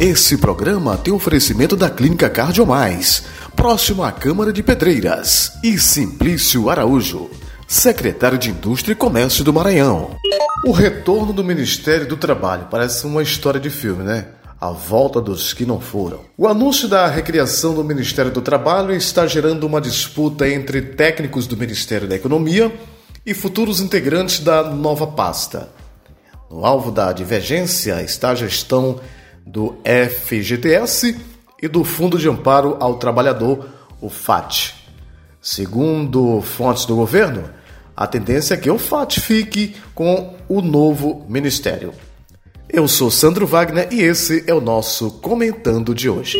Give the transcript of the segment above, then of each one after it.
Esse programa tem oferecimento da Clínica Cardiomais, próximo à Câmara de Pedreiras, e Simplício Araújo, secretário de Indústria e Comércio do Maranhão. O retorno do Ministério do Trabalho parece uma história de filme, né? A volta dos que não foram. O anúncio da recriação do Ministério do Trabalho está gerando uma disputa entre técnicos do Ministério da Economia e futuros integrantes da nova pasta. No alvo da divergência está a gestão do FGTS e do Fundo de Amparo ao Trabalhador, o FAT. Segundo fontes do governo, a tendência é que o FAT fique com o novo ministério. Eu sou Sandro Wagner e esse é o nosso Comentando de hoje.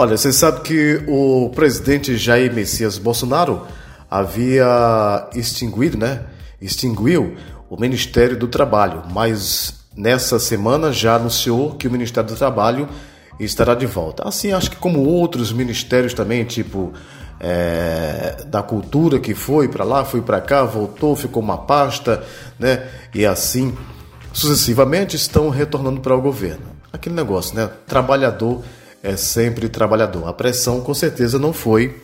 Olha, você sabe que o presidente Jair Messias Bolsonaro havia extinguido, né? Extinguiu o Ministério do Trabalho, mas nessa semana já anunciou que o Ministério do Trabalho estará de volta. Assim, acho que como outros ministérios também, tipo é, da cultura que foi para lá, foi para cá, voltou, ficou uma pasta, né? E assim sucessivamente estão retornando para o governo. Aquele negócio, né? Trabalhador é sempre trabalhador. A pressão com certeza não foi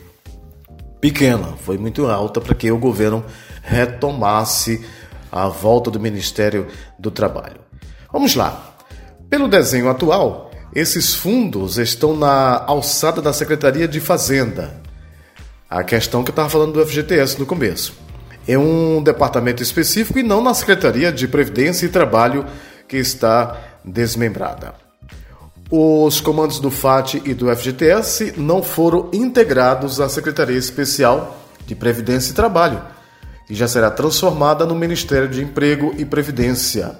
pequena, foi muito alta para que o governo retomasse a volta do Ministério do Trabalho. Vamos lá. Pelo desenho atual, esses fundos estão na alçada da Secretaria de Fazenda. A questão que eu estava falando do FGTS no começo. É um departamento específico e não na Secretaria de Previdência e Trabalho que está desmembrada. Os comandos do FAT e do FGTS não foram integrados à Secretaria Especial de Previdência e Trabalho, que já será transformada no Ministério de Emprego e Previdência,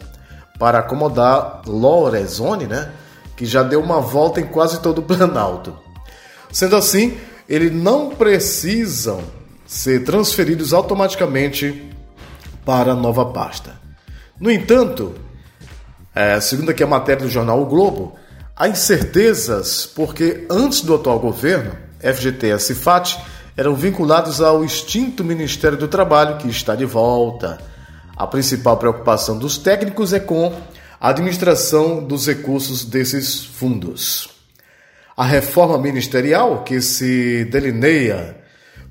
para acomodar Lorenzoni, né, que já deu uma volta em quase todo o Planalto. Sendo assim, eles não precisam ser transferidos automaticamente para a nova pasta. No entanto, é, segundo aqui a matéria do jornal O Globo, Há incertezas porque antes do atual governo, FGTS e FAT eram vinculados ao extinto Ministério do Trabalho, que está de volta. A principal preocupação dos técnicos é com a administração dos recursos desses fundos. A reforma ministerial que se delineia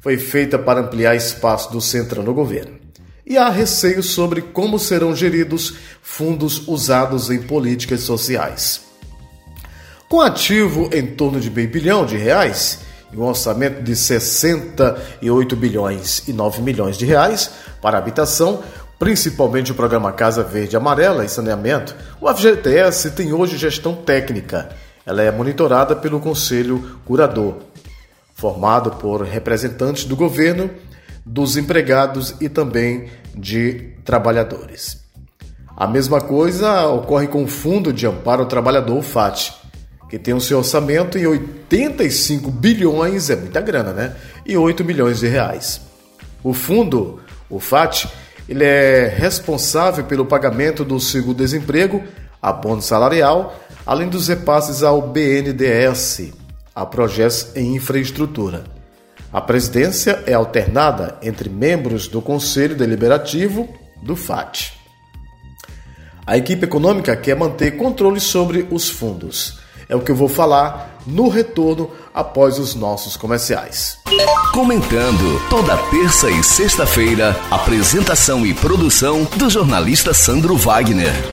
foi feita para ampliar espaço do centro no governo. E há receio sobre como serão geridos fundos usados em políticas sociais. Com ativo em torno de meio bilhão de reais e um orçamento de 68 bilhões e 9 milhões de reais para habitação, principalmente o programa Casa Verde Amarela e Saneamento, o FGTS tem hoje gestão técnica. Ela é monitorada pelo Conselho Curador, formado por representantes do governo, dos empregados e também de trabalhadores. A mesma coisa ocorre com o Fundo de Amparo ao Trabalhador, o FAT que tem o seu orçamento em 85 bilhões, é muita grana, né? E 8 milhões de reais. O fundo, o FAT, ele é responsável pelo pagamento do seguro-desemprego, abono salarial, além dos repasses ao BNDES, a projetos em infraestrutura. A presidência é alternada entre membros do Conselho Deliberativo do FAT. A equipe econômica quer manter controle sobre os fundos. É o que eu vou falar no retorno após os nossos comerciais. Comentando toda terça e sexta-feira, apresentação e produção do jornalista Sandro Wagner.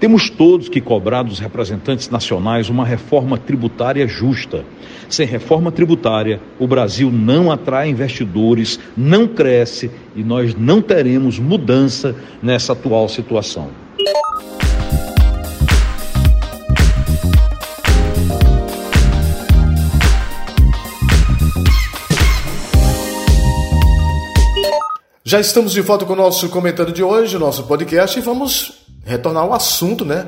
Temos todos que cobrar dos representantes nacionais uma reforma tributária justa. Sem reforma tributária, o Brasil não atrai investidores, não cresce e nós não teremos mudança nessa atual situação. Já estamos de volta com o nosso comentário de hoje, nosso podcast, e vamos retornar ao assunto, né?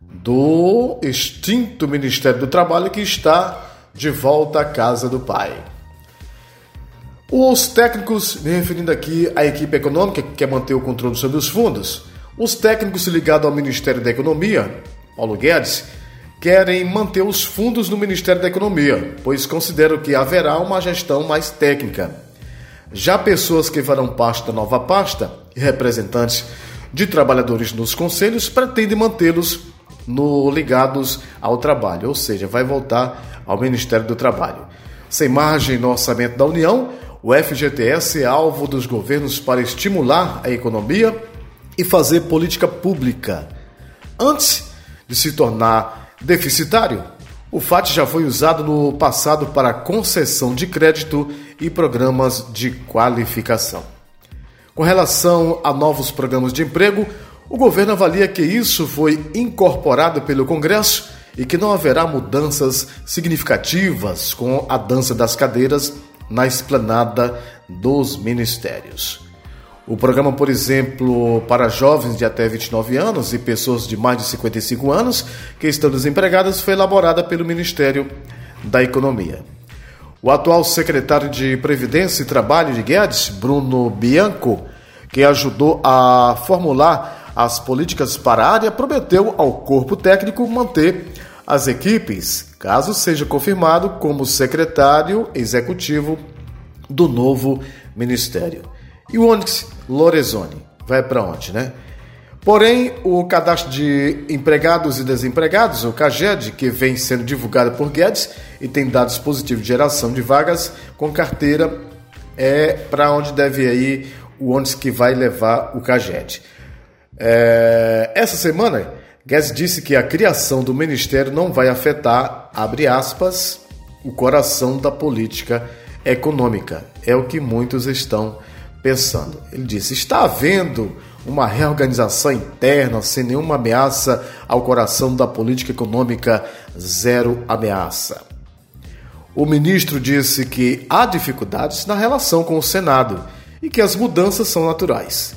Do extinto Ministério do Trabalho que está de volta à casa do pai. Os técnicos, me referindo aqui à equipe econômica que quer manter o controle sobre os fundos, os técnicos ligados ao Ministério da Economia, Paulo Guedes, querem manter os fundos no Ministério da Economia, pois consideram que haverá uma gestão mais técnica. Já pessoas que farão parte da nova pasta e representantes de trabalhadores nos conselhos pretendem mantê-los no ligados ao trabalho, ou seja, vai voltar ao Ministério do Trabalho. Sem margem no orçamento da União, o FGTS é alvo dos governos para estimular a economia e fazer política pública. Antes de se tornar deficitário, o FAT já foi usado no passado para concessão de crédito e programas de qualificação. Com relação a novos programas de emprego, o governo avalia que isso foi incorporado pelo Congresso e que não haverá mudanças significativas com a dança das cadeiras na esplanada dos ministérios. O programa, por exemplo, para jovens de até 29 anos e pessoas de mais de 55 anos que estão desempregadas, foi elaborada pelo Ministério da Economia. O atual secretário de Previdência e Trabalho de Guedes, Bruno Bianco, que ajudou a formular as políticas para a área, prometeu ao corpo técnico manter as equipes, caso seja confirmado como secretário executivo do novo ministério. E o Onyx Lorenzoni vai para onde, né? Porém, o cadastro de empregados e desempregados, o CAGED, que vem sendo divulgado por Guedes e tem dados positivos de geração de vagas com carteira, é para onde deve ir o ônibus que vai levar o CAGED. É, essa semana, Guedes disse que a criação do ministério não vai afetar, abre aspas, o coração da política econômica. É o que muitos estão pensando. Ele disse: está havendo uma reorganização interna sem nenhuma ameaça ao coração da política econômica zero ameaça. O ministro disse que há dificuldades na relação com o Senado e que as mudanças são naturais.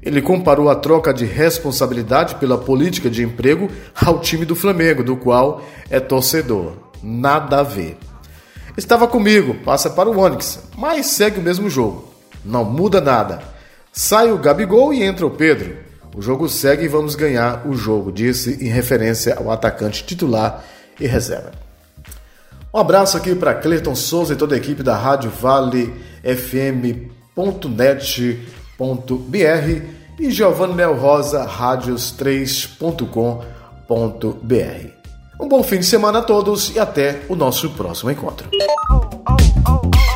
Ele comparou a troca de responsabilidade pela política de emprego ao time do Flamengo, do qual é torcedor. Nada a ver. Estava comigo, passa para o Onix, mas segue o mesmo jogo. Não muda nada. Sai o Gabigol e entra o Pedro. O jogo segue e vamos ganhar o jogo, disse em referência ao atacante titular e reserva. Um abraço aqui para Cleiton Souza e toda a equipe da Rádio Vale FM.net.br e Giovanni Nel Rosa, radios3.com.br. Um bom fim de semana a todos e até o nosso próximo encontro. Oh, oh, oh,